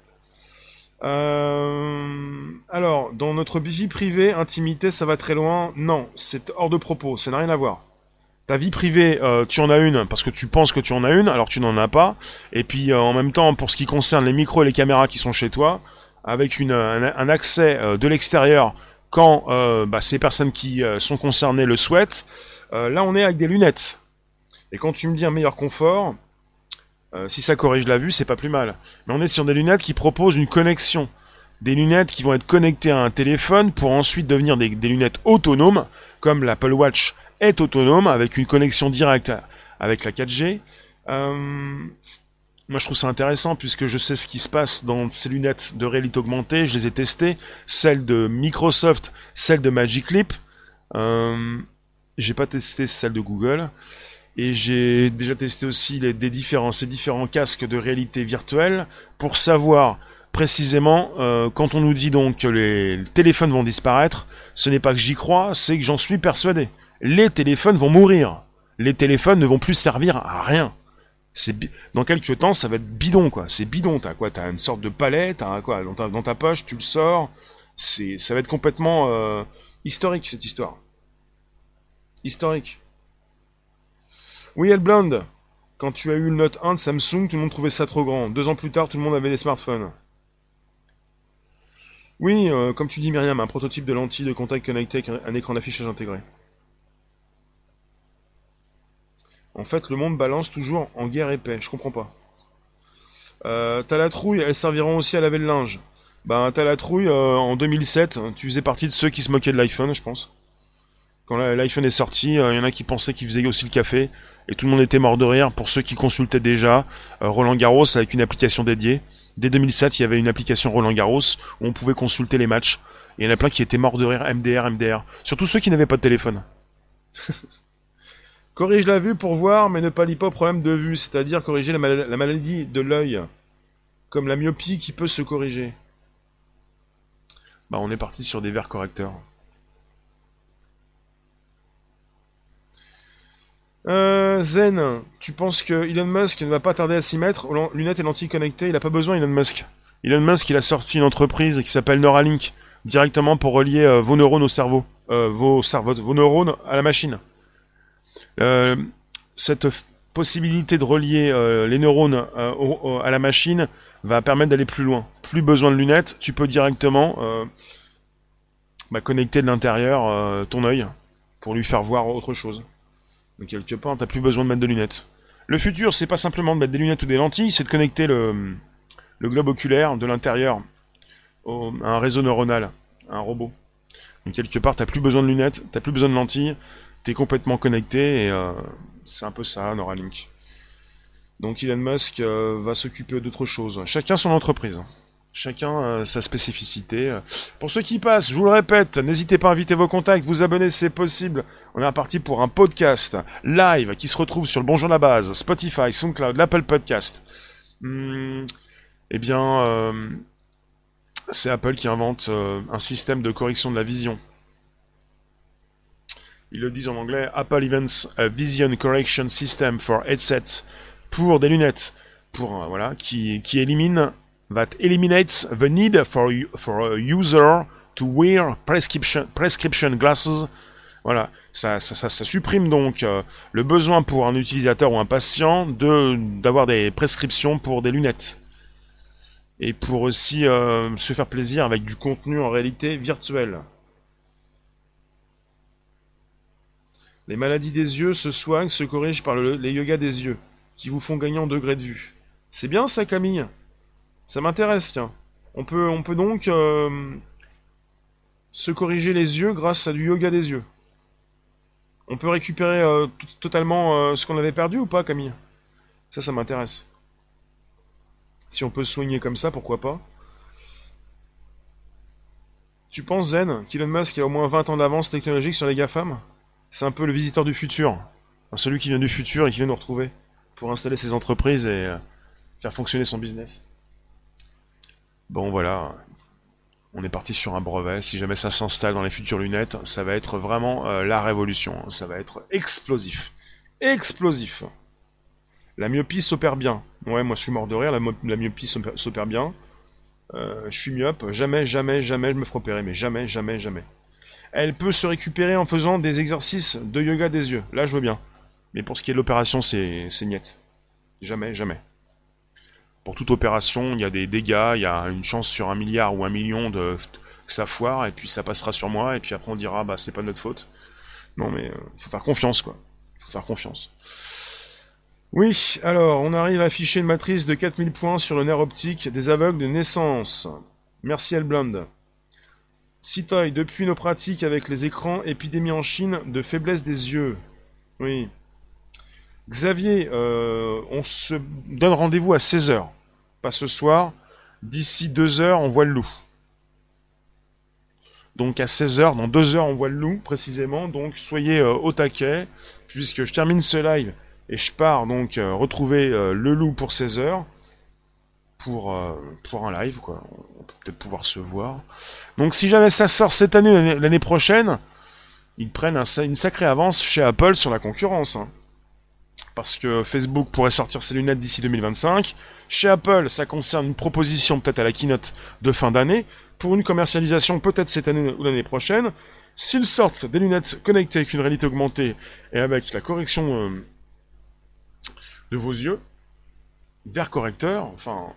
Euh, alors, dans notre vie privée, intimité, ça va très loin? Non, c'est hors de propos, ça n'a rien à voir. Ta vie privée, euh, tu en as une parce que tu penses que tu en as une, alors tu n'en as pas. Et puis euh, en même temps, pour ce qui concerne les micros et les caméras qui sont chez toi, avec un, accès de l'extérieur quand bah, ces personnes qui sont concernées le souhaitent, là on est avec des lunettes. Et quand tu me dis un meilleur confort, euh, si ça corrige la vue, c'est pas plus mal. Mais on est sur des lunettes qui proposent une connexion. Des lunettes qui vont être connectées à un téléphone pour ensuite devenir des, lunettes autonomes, comme l'Apple Watch est autonome avec une connexion directe avec la 4G. Euh, moi, je trouve ça intéressant puisque je sais ce qui se passe dans ces lunettes de réalité augmentée. Je les ai testées, celles de Microsoft, celles de Magic Leap. Euh, j'ai pas testé celles de Google. Et j'ai déjà testé aussi les, des différents, ces différents casques de réalité virtuelle pour savoir précisément euh, quand on nous dit donc que les téléphones vont disparaître, ce n'est pas que j'y crois, c'est que j'en suis persuadé. Les téléphones vont mourir. Les téléphones ne vont plus servir à rien. Dans quelques temps, ça va être bidon quoi. C'est bidon. T'as quoi? T'as une sorte de palette, t'as quoi? Dans ta, dans ta poche, tu le sors. Ça va être complètement euh, historique cette histoire. Historique. Oui, elle blonde. Quand tu as eu le Note 1 de Samsung, tout le monde trouvait ça trop grand. Deux ans plus tard, tout le monde avait des smartphones. Oui, euh, comme tu dis Myriam, un prototype de lentille de contact connecté avec un écran d'affichage intégré. En fait, le monde balance toujours en guerre épais, je comprends pas. Euh, t'as la trouille, elles serviront aussi à laver le linge. Bah, t'as la trouille, euh, en 2007, tu faisais partie de ceux qui se moquaient de l'iPhone, je pense. Quand l'iPhone est sorti, il y en a qui pensaient qu'il faisait aussi le café et tout le monde était mort de rire pour ceux qui consultaient déjà euh, Roland Garros avec une application dédiée. Dès 2007, il y avait une application Roland Garros où on pouvait consulter les matchs. Et il y en a plein qui étaient morts de rire, MDR, MDR. Surtout ceux qui n'avaient pas de téléphone. *laughs* Corrige la vue pour voir, mais ne pallie pas au problème de vue, c'est-à-dire corriger la, la maladie de l'œil, comme la myopie qui peut se corriger. Bah on est parti sur des verres correcteurs. Euh, Zen, tu penses que Elon Musk ne va pas tarder à s'y mettre lunettes et lentilles connectées? Il a pas besoin, Elon Musk. Elon Musk, il a sorti une entreprise qui s'appelle Neuralink, directement pour relier euh, vos neurones au cerveau, euh, vos, vos neurones à la machine. Euh, cette possibilité de relier les neurones à la machine va permettre d'aller plus loin. Plus besoin de lunettes, tu peux directement bah, connecter de l'intérieur ton œil pour lui faire voir autre chose. Donc quelque part, t'as plus besoin de mettre de lunettes. Le futur, c'est pas simplement de mettre des lunettes ou des lentilles, c'est de connecter le, globe oculaire de l'intérieur à un réseau neuronal, à un robot. Donc quelque part, t'as plus besoin de lunettes, t'as plus besoin de lentilles, t'es complètement connecté et euh, c'est un peu ça, Neuralink. Donc Elon Musk euh, va s'occuper d'autre chose. Chacun son entreprise. Chacun euh, sa spécificité. Pour ceux qui passent, je vous le répète, n'hésitez pas à inviter vos contacts, vous abonner c'est possible. On est reparti pour un podcast live qui se retrouve sur le Bonjour la Base, Spotify, SoundCloud, l'Apple Podcast. Hmm, eh bien, euh, c'est Apple qui invente euh, un système de correction de la vision. ils le disent en anglais, Apple Events Vision Correction System for Headsets pour des lunettes, qui, qui élimine that eliminates the need for, for a user to wear prescription, prescription glasses. Voilà, ça, ça, ça, supprime donc euh, le besoin pour un utilisateur ou un patient de d'avoir des prescriptions pour des lunettes. Et pour aussi euh, se faire plaisir avec du contenu en réalité virtuelle. Les maladies des yeux se soignent, se corrigent par les yogas des yeux, qui vous font gagner en degrés de vue. C'est bien ça, Camille? Ça m'intéresse, tiens. On peut, on peut donc euh, se corriger les yeux grâce à du yoga des yeux. On peut récupérer euh, totalement euh, ce qu'on avait perdu ou pas, Camille? Ça, ça m'intéresse. Si on peut se soigner comme ça, pourquoi pas? Tu penses, Zen, qu'Elon Musk a au moins 20 ans d'avance technologique sur les GAFAM? C'est un peu le visiteur du futur. celui qui vient du futur et qui vient nous retrouver pour installer ses entreprises et faire fonctionner son business. Bon voilà, on est parti sur un brevet. Si jamais ça s'installe dans les futures lunettes, ça va être vraiment euh, la révolution. Ça va être explosif. Explosif. La myopie s'opère bien. Ouais, moi je suis mort de rire, la, myopie s'opère bien. Euh, je suis myope, jamais, jamais, jamais je me ferai opérer, mais jamais, jamais, jamais. Elle peut se récupérer en faisant des exercices de yoga des yeux. Là, je veux bien. Mais pour ce qui est de l'opération, c'est niette. Jamais, jamais. Pour toute opération, il y a des dégâts, il y a une chance sur un milliard ou un million de que ça foire, et puis ça passera sur moi, et puis après on dira, bah c'est pas notre faute. Non mais, il euh, faut faire confiance, quoi. Faut faire confiance. Oui, alors, on arrive à afficher une matrice de 4000 points sur le nerf optique des aveugles de naissance. Merci Elblond. Citoy, depuis nos pratiques avec les écrans, épidémie en Chine de faiblesse des yeux. Oui. Xavier, euh, on se donne rendez-vous à 16h. Pas ce soir. D'ici 2h, on voit le loup. Donc à 16h, dans 2h, on voit le loup précisément. Donc soyez euh, au taquet, puisque je termine ce live et je pars donc euh, retrouver le loup pour 16h pour, pour un live, quoi. On peut peut-être pouvoir se voir. Donc si jamais ça sort cette année, l'année prochaine, ils prennent une sacrée avance chez Apple sur la concurrence. Hein. Parce que Facebook pourrait sortir ses lunettes d'ici 2025. Chez Apple, ça concerne une proposition peut-être à la keynote de fin d'année. Pour une commercialisation peut-être cette année ou l'année prochaine. S'ils sortent des lunettes connectées avec une réalité augmentée et avec la correction euh, de vos yeux, vers correcteur, enfin,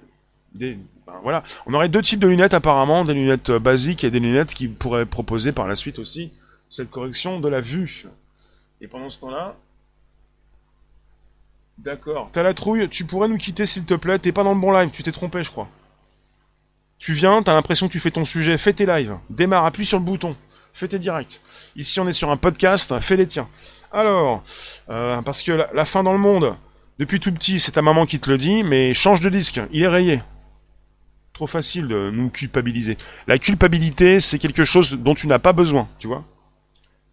ben, voilà. On aurait deux types de lunettes apparemment, des lunettes euh, basiques et des lunettes qui pourraient proposer par la suite aussi cette correction de la vue. Et pendant ce temps-là... D'accord. T'as la trouille, tu pourrais nous quitter s'il te plaît, t'es pas dans le bon live, tu t'es trompé je crois. Tu viens, t'as l'impression que tu fais ton sujet, fais tes lives, démarre, appuie sur le bouton, fais tes directs. Ici on est sur un podcast, fais les tiens. Alors, euh, parce que la, la fin dans le monde, depuis tout petit, c'est ta maman qui te le dit, mais change de disque, il est rayé trop facile de nous culpabiliser. La culpabilité, c'est quelque chose dont tu n'as pas besoin, tu vois.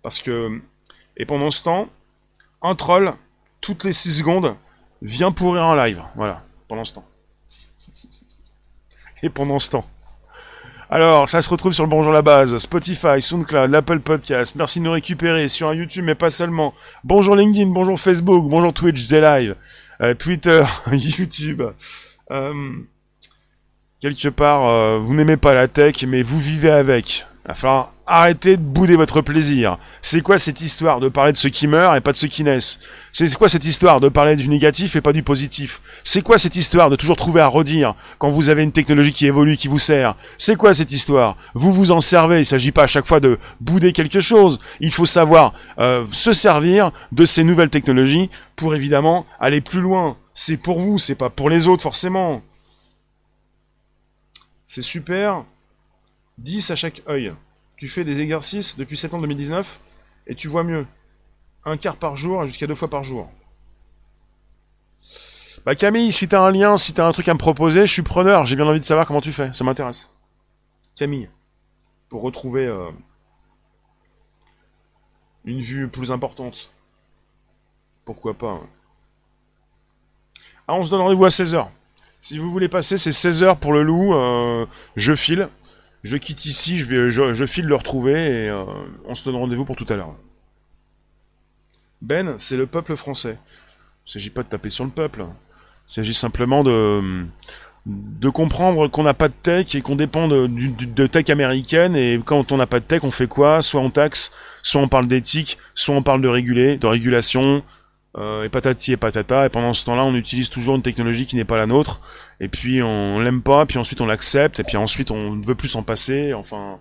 Parce que, et pendant ce temps, un troll, toutes les 6 secondes, vient pourrir en live. Voilà, pendant ce temps. *laughs* Et pendant ce temps. Alors, ça se retrouve sur le Bonjour la base, Spotify, SoundCloud, l'Apple Podcast. Merci de nous récupérer sur YouTube, mais pas seulement. Bonjour LinkedIn, bonjour Facebook, bonjour Twitch, des live, euh, Twitter, *laughs* YouTube. Euh, quelque part, euh, vous n'aimez pas la tech, mais vous vivez avec. Il va falloir arrêter de bouder votre plaisir. C'est quoi cette histoire de parler de ceux qui meurent et pas de ceux qui naissent? C'est quoi cette histoire de parler du négatif et pas du positif? C'est quoi cette histoire de toujours trouver à redire quand vous avez une technologie qui évolue, qui vous sert? C'est quoi cette histoire? Vous vous en servez, il s'agit pas à chaque fois de bouder quelque chose. Il faut savoir euh, se servir de ces nouvelles technologies pour évidemment aller plus loin. C'est pour vous, c'est pas pour les autres forcément. C'est super. 10 à chaque œil. Tu fais des exercices depuis septembre 2019 et tu vois mieux. Un quart par jour jusqu'à deux fois par jour. Bah Camille, si t'as un lien, si t'as un truc à me proposer, je suis preneur. J'ai bien envie de savoir comment tu fais. Ça m'intéresse. Camille, pour retrouver euh, une vue plus importante. Pourquoi pas. Hein. Ah, on se donne rendez-vous à 16h. Si vous voulez passer, c'est 16 heures pour le loup. Euh, je file. Je quitte ici, je, file le retrouver et euh, on se donne rendez-vous pour tout à l'heure. Ben, c'est le peuple français. Il s'agit pas de taper sur le peuple. Il s'agit simplement de, de comprendre qu'on n'a pas de tech et qu'on dépend de, tech américaine. Et quand on n'a pas de tech, on fait quoi? Soit on taxe, soit on parle d'éthique, soit on parle de réguler, de régulation, euh, et patati et patata. Et pendant ce temps-là, on utilise toujours une technologie qui n'est pas la nôtre. Et puis on l'aime pas, puis ensuite on l'accepte, et puis ensuite on ne veut plus s'en passer. Enfin,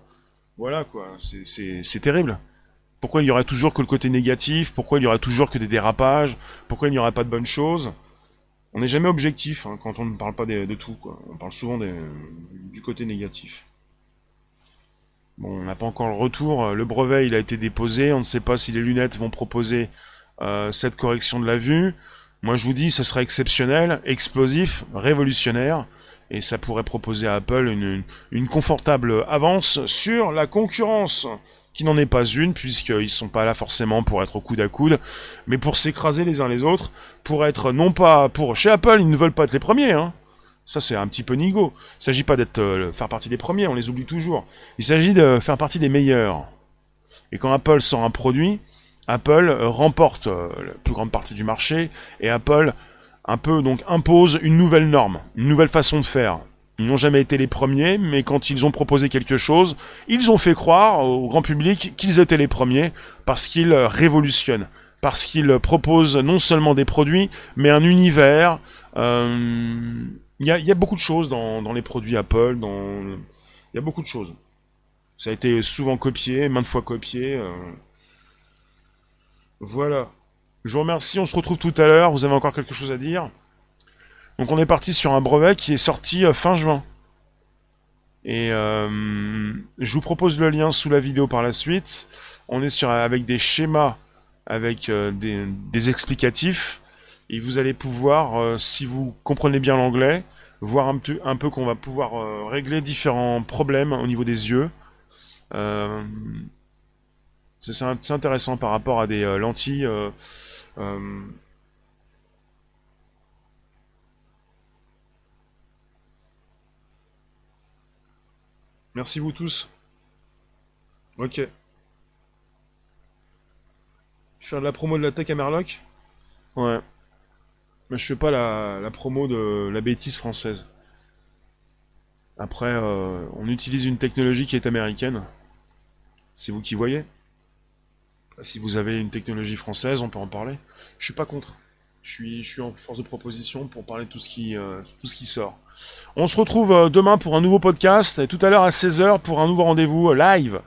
voilà quoi. C'est terrible. Pourquoi il y aura toujours que le côté négatif? Pourquoi il y aura toujours que des dérapages? Pourquoi il n'y aura pas de bonnes choses? On n'est jamais objectif hein, quand on ne parle pas de, tout. On parle souvent du côté négatif. Bon, on n'a pas encore le retour. Le brevet, il a été déposé. On ne sait pas si les lunettes vont proposer cette correction de la vue. Moi, je vous dis, ce serait exceptionnel, explosif, révolutionnaire. Et ça pourrait proposer à Apple une confortable avance sur la concurrence qui n'en est pas une, puisqu'ils sont pas là forcément pour être au coude à coude, mais pour s'écraser les uns les autres, pour être non pas pour chez Apple, ils ne veulent pas être les premiers, hein. Ça c'est un petit peu nigo. Il s'agit pas d'être euh, faire partie des premiers, on les oublie toujours. Il s'agit de faire partie des meilleurs. Et quand Apple sort un produit, Apple euh, remporte euh, la plus grande partie du marché et Apple un peu donc impose une nouvelle norme, une nouvelle façon de faire. Ils n'ont jamais été les premiers, mais quand ils ont proposé quelque chose, ils ont fait croire au grand public qu'ils étaient les premiers, parce qu'ils révolutionnent, parce qu'ils proposent non seulement des produits, mais un univers. Euh, il y, a, beaucoup de choses dans, les produits Apple, il y a beaucoup de choses. Ça a été souvent copié, maintes fois copié. Euh. Voilà. Je vous remercie, on se retrouve tout à l'heure. Vous avez encore quelque chose à dire donc on est parti sur un brevet qui est sorti euh, fin juin. Et euh, je vous propose le lien sous la vidéo par la suite. On est sur avec des schémas, avec euh, des, explicatifs. Et vous allez pouvoir, si vous comprenez bien l'anglais, voir un, peu, un peu qu'on va pouvoir régler différents problèmes au niveau des yeux. C'est intéressant par rapport à des lentilles Merci vous tous. Ok. Faire de la promo de la tech à Merlock Ouais. Mais je fais pas la, promo de la bêtise française. Après, euh, on utilise une technologie qui est américaine. C'est vous qui voyez. Si vous avez une technologie française, on peut en parler. Je suis pas contre. Je suis, en force de proposition pour parler de tout ce qui, euh, tout ce qui sort. On se retrouve euh, demain pour un nouveau podcast et tout à l'heure à 16h pour un nouveau rendez-vous euh, live.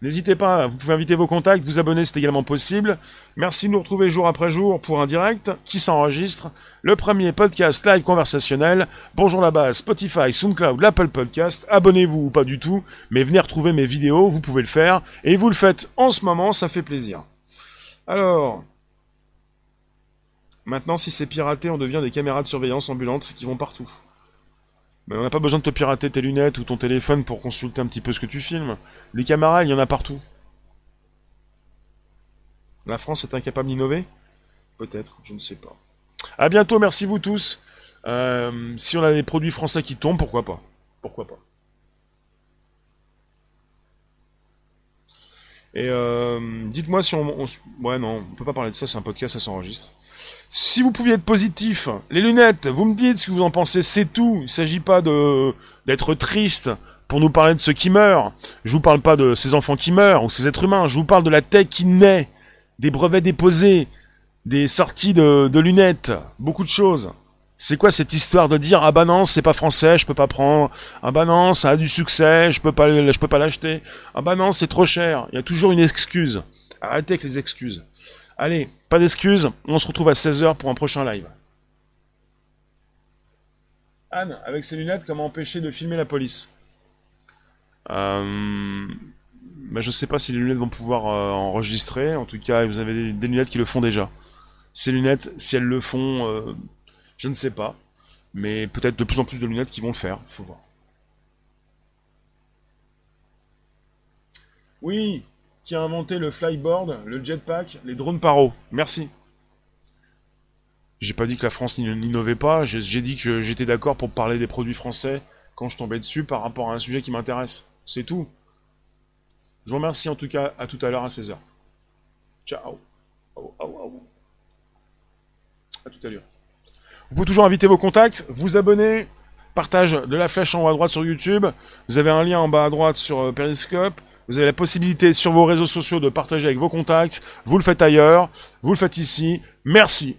N'hésitez pas, vous pouvez inviter vos contacts, vous abonner, c'est également possible. Merci de nous retrouver jour après jour pour un direct qui s'enregistre. Le premier podcast live conversationnel. Bonjour la base, Spotify, SoundCloud, l'Apple Podcast. Abonnez-vous ou pas du tout, mais venez retrouver mes vidéos, vous pouvez le faire. Et vous le faites en ce moment, ça fait plaisir. Alors, maintenant si c'est piraté, on devient des caméras de surveillance ambulantes qui vont partout. On n'a pas besoin de te pirater tes lunettes ou ton téléphone pour consulter un petit peu ce que tu filmes. Les caméras, il y en a partout. La France est incapable d'innover? Peut-être, je ne sais pas. A bientôt, merci vous tous. Euh, si on a des produits français qui tombent, pourquoi pas? Pourquoi pas? Et euh, dites-moi si on, on, Ouais, non, on peut pas parler de ça, c'est un podcast, ça s'enregistre. Si vous pouviez être positif, les lunettes, vous me dites ce que vous en pensez, c'est tout. Il ne s'agit pas d'être triste pour nous parler de ceux qui meurent. Je vous parle pas de ces enfants qui meurent ou ces êtres humains. Je vous parle de la tech qui naît, des brevets déposés, des sorties de, de lunettes, beaucoup de choses. C'est quoi cette histoire de dire ah bah non c'est pas français je peux pas prendre ah bah non ça a du succès je peux pas je peux pas l'acheter ah bah non c'est trop cher il y a toujours une excuse arrêtez avec les excuses Allez, pas d'excuses, on se retrouve à 16h pour un prochain live. Anne, avec ses lunettes, comment empêcher de filmer la police? Euh... bah, Je sais pas si les lunettes vont pouvoir euh, enregistrer, en tout cas vous avez des, lunettes qui le font déjà. Ces lunettes, si elles le font, euh, je ne sais pas. Mais peut-être de plus en plus de lunettes qui vont le faire, faut voir. Oui, qui a inventé le flyboard, le jetpack, les drones paro. Merci. J'ai pas dit que la France n'innovait pas, j'ai dit que j'étais d'accord pour parler des produits français quand je tombais dessus par rapport à un sujet qui m'intéresse. C'est tout. Je vous remercie en tout cas, à tout à l'heure à 16h. Ciao. À tout à l'heure. Vous pouvez toujours inviter vos contacts, vous abonner, partage de la flèche en haut à droite sur YouTube. Vous avez un lien en bas à droite sur euh, Periscope. Vous avez la possibilité sur vos réseaux sociaux de partager avec vos contacts. Vous le faites ailleurs, vous le faites ici. Merci.